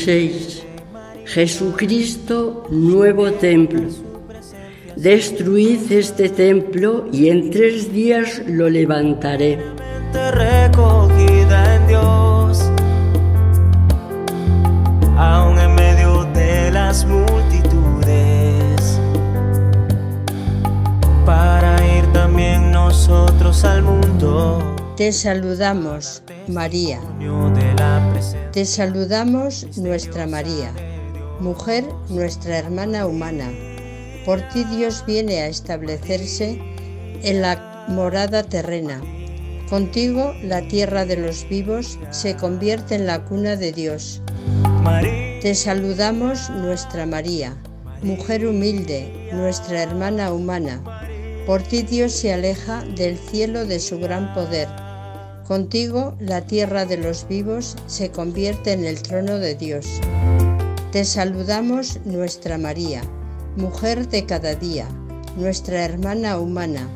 Día 16. Jesucristo, nuevo templo. Destruid este templo y en tres días lo levantaré. recogida en Dios, aún en medio de las multitudes, para ir también nosotros al mundo. Te saludamos, María. Te saludamos, nuestra María, mujer, nuestra hermana humana. Por ti Dios viene a establecerse en la morada terrena. Contigo la tierra de los vivos se convierte en la cuna de Dios. Te saludamos, nuestra María, mujer humilde, nuestra hermana humana. Por ti Dios se aleja del cielo de su gran poder. Contigo la tierra de los vivos se convierte en el trono de Dios. Te saludamos, nuestra María, mujer de cada día, nuestra hermana humana.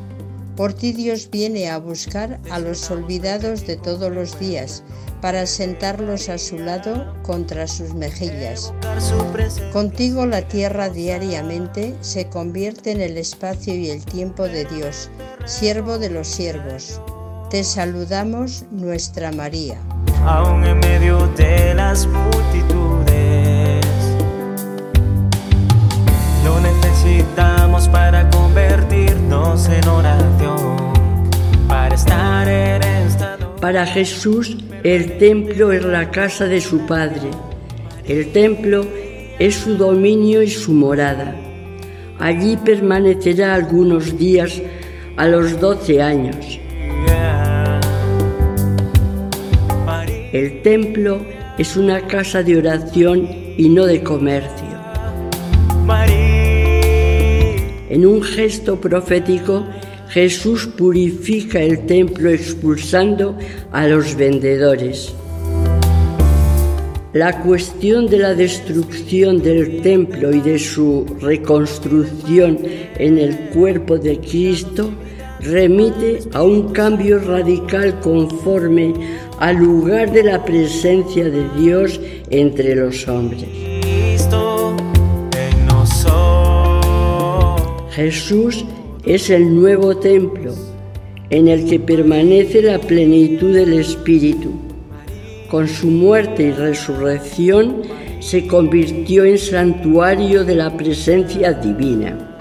Por ti Dios viene a buscar a los olvidados de todos los días, para sentarlos a su lado contra sus mejillas. Contigo la tierra diariamente se convierte en el espacio y el tiempo de Dios, siervo de los siervos. Te saludamos, nuestra María. aún en medio de las multitudes. Lo necesitamos para convertirnos en oración, para estar en estado. Para Jesús, el templo es la casa de su Padre. El templo es su dominio y su morada. Allí permanecerá algunos días a los 12 años. El templo es una casa de oración y no de comercio. En un gesto profético, Jesús purifica el templo expulsando a los vendedores. La cuestión de la destrucción del templo y de su reconstrucción en el cuerpo de Cristo remite a un cambio radical conforme al lugar de la presencia de Dios entre los hombres. Jesús es el nuevo templo en el que permanece la plenitud del Espíritu. Con su muerte y resurrección se convirtió en santuario de la presencia divina.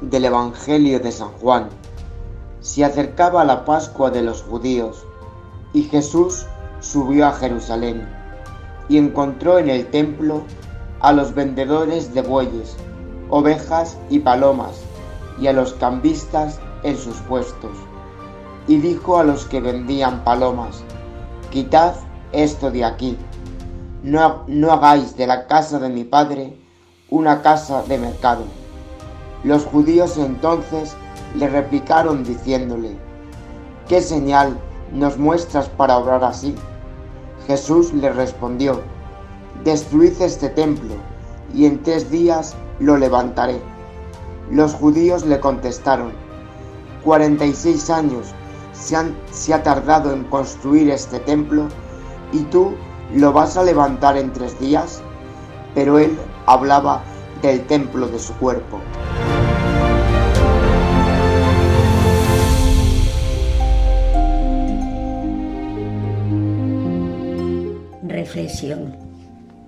Del Evangelio de San Juan. Se acercaba la Pascua de los judíos y Jesús subió a Jerusalén y encontró en el templo a los vendedores de bueyes, ovejas y palomas y a los cambistas en sus puestos. Y dijo a los que vendían palomas, quitad esto de aquí, no, no hagáis de la casa de mi padre una casa de mercado. Los judíos entonces le replicaron diciéndole, ¿qué señal nos muestras para obrar así? Jesús le respondió, destruid este templo y en tres días lo levantaré. Los judíos le contestaron, 46 años se, han- se ha tardado en construir este templo y tú lo vas a levantar en tres días. Pero él hablaba del templo de su cuerpo.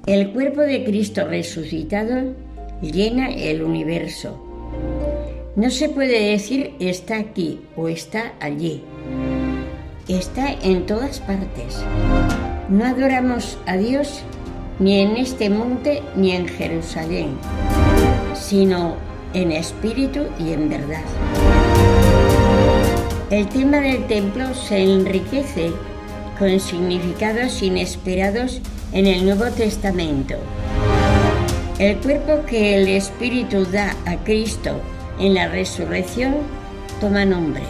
El cuerpo de Cristo resucitado llena el universo. No se puede decir está aquí o está allí. Está en todas partes. No adoramos a Dios ni en este monte ni en Jerusalén, sino en espíritu y en verdad. El tema del templo se enriquece con significados inesperados en el Nuevo Testamento. El cuerpo que el Espíritu da a Cristo en la resurrección toma nombre,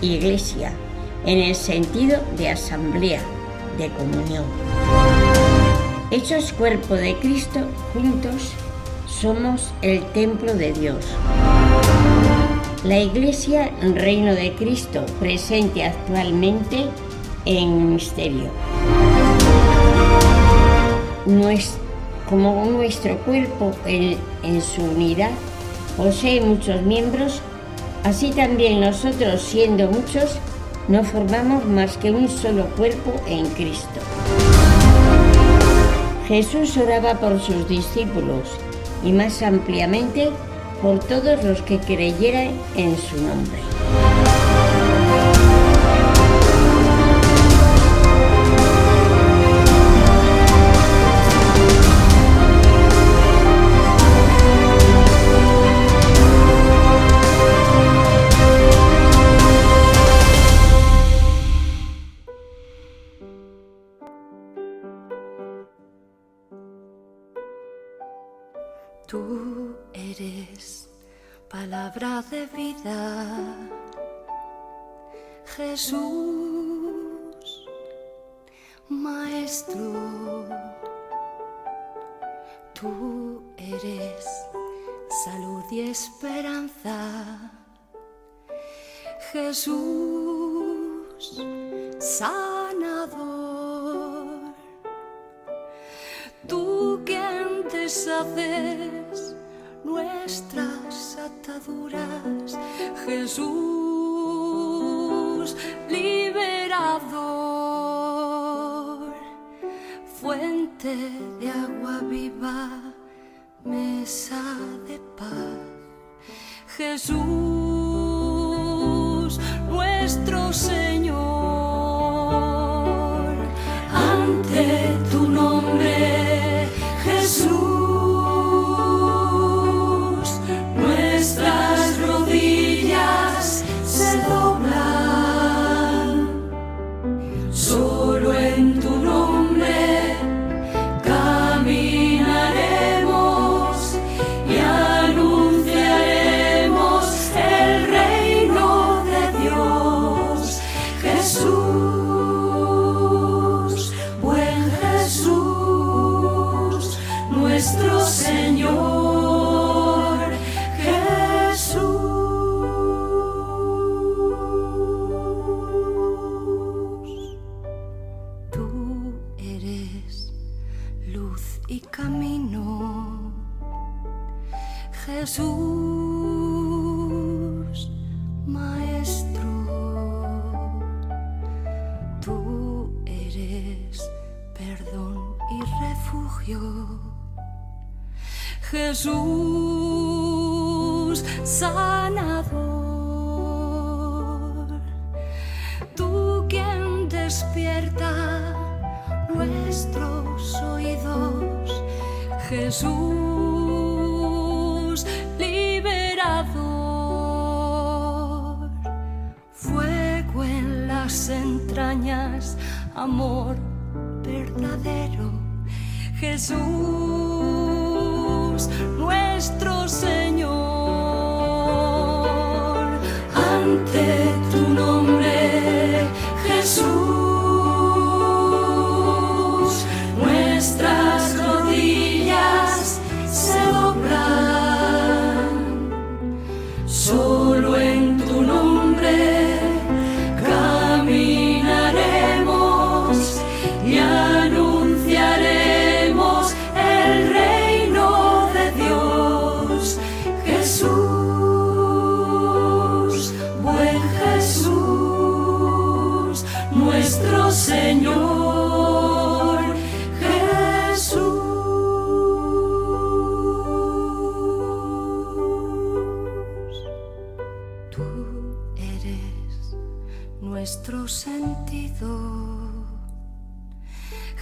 iglesia, en el sentido de asamblea, de comunión. Hechos cuerpo de Cristo, juntos somos el templo de Dios. La Iglesia, Reino de Cristo, presente actualmente en misterio. como nuestro cuerpo en, en su unidad posee muchos miembros, así también nosotros, siendo muchos, no formamos más que un solo cuerpo en Cristo. Jesús oraba por sus discípulos y más ampliamente por todos los que creyeran en su nombre. Esperanza, Jesús, sanador. Tú quien deshaces nuestras ataduras, Jesús liberador, fuente de agua viva, despierta nuestros oídos, Jesús liberador, fuego en las entrañas, amor verdadero, Jesús nuestro Señor.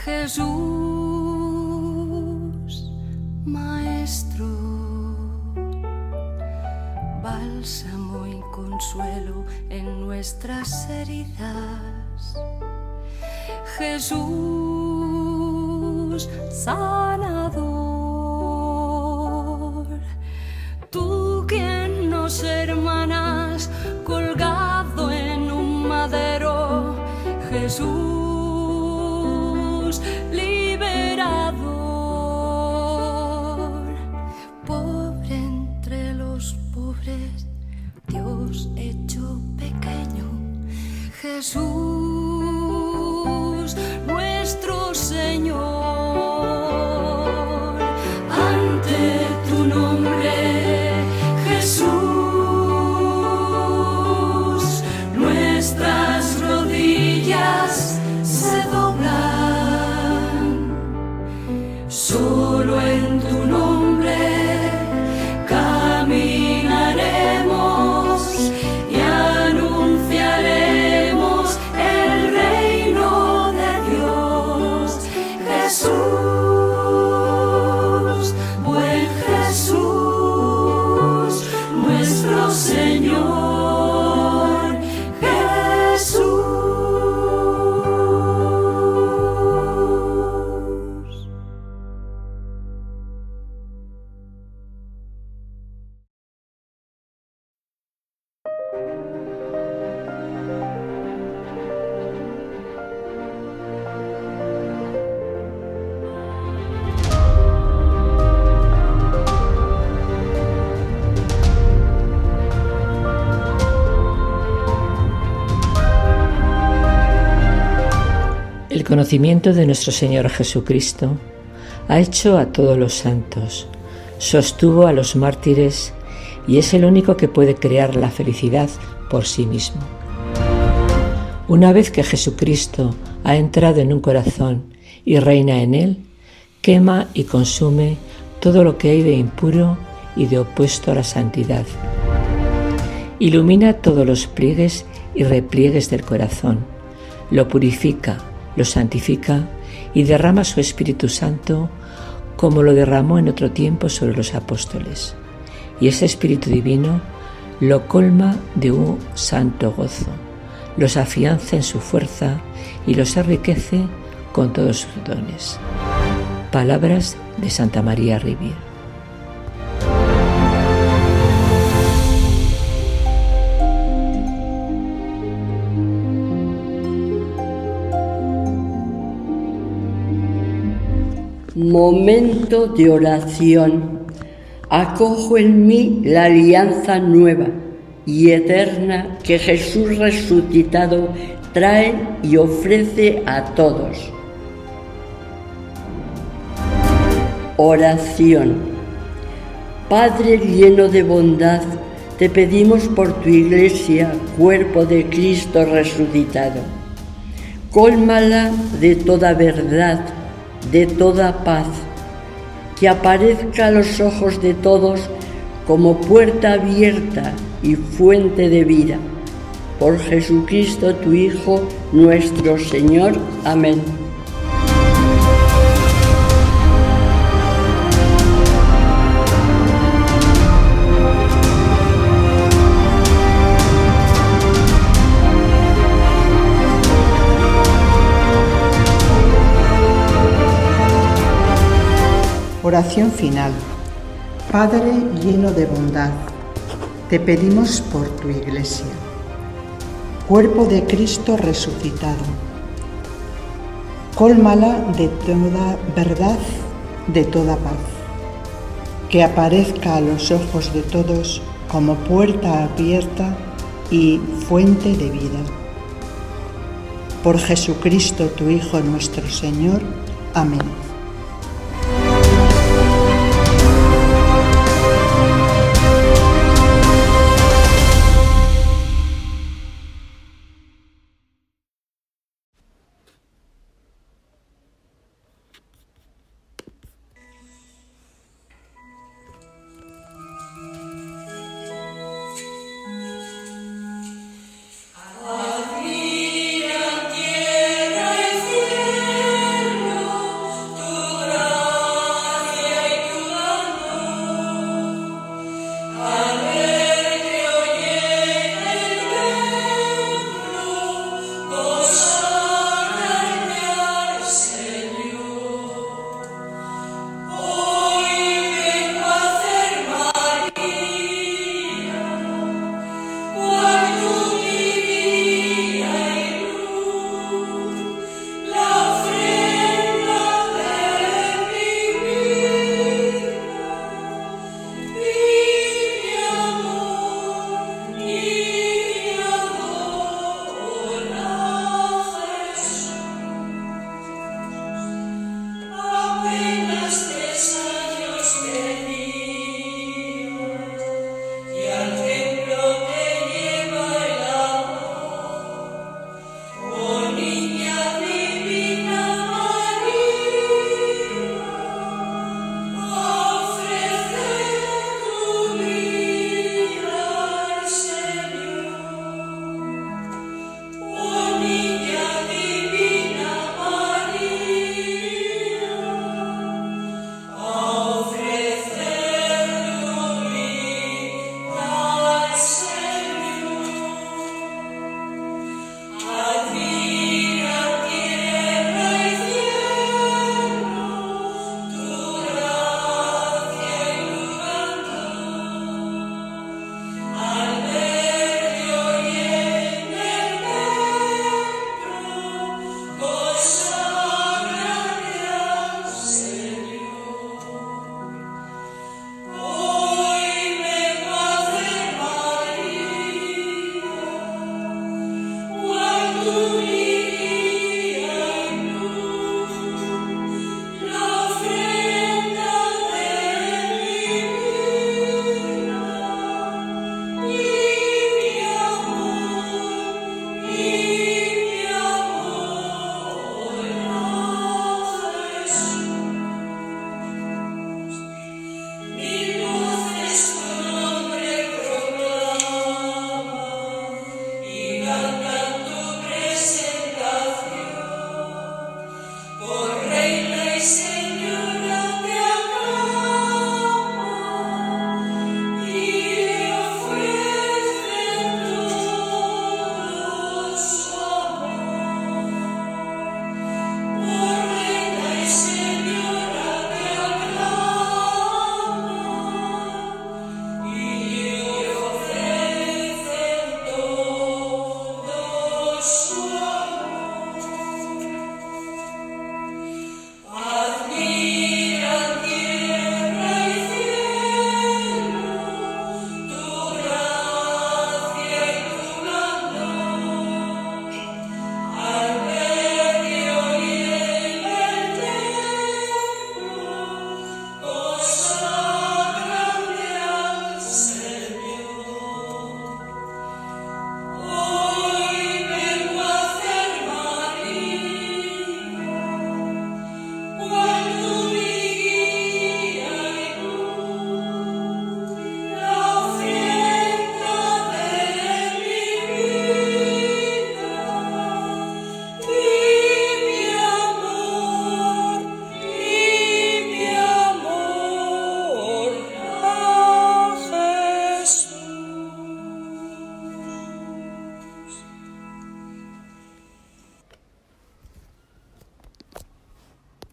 Jesús, nuestro, bálsamo y consuelo en nuestras heridas. Jesús sanador, Jesús conocimiento de nuestro Señor Jesucristo ha hecho a todos los santos, sostuvo a los mártires y es el único que puede crear la felicidad por sí mismo. Una vez que Jesucristo ha entrado en un corazón y reina en él, quema y consume todo lo que hay de impuro y de opuesto a la santidad. Ilumina todos los pliegues y repliegues del corazón, lo purifica, lo santifica y derrama su Espíritu Santo como lo derramó en otro tiempo sobre los apóstoles. Y ese Espíritu Divino lo colma de un santo gozo, los afianza en su fuerza y los enriquece con todos sus dones. Palabras de Santa María Rivier. Momento de oración. Acojo en mí la alianza nueva y eterna que Jesús resucitado trae y ofrece a todos. Oración. Padre lleno de bondad, te pedimos por tu iglesia, cuerpo de Cristo resucitado. Cólmala de toda verdad, de toda paz, que aparezca a los ojos de todos como puerta abierta y fuente de vida. Por Jesucristo tu Hijo, nuestro Señor. Amén. Oración final. Padre lleno de bondad, te pedimos por tu iglesia, cuerpo de Cristo resucitado. Cólmala de toda verdad, de toda paz, que aparezca a los ojos de todos como puerta abierta y fuente de vida. Por Jesucristo tu Hijo nuestro Señor. Amén.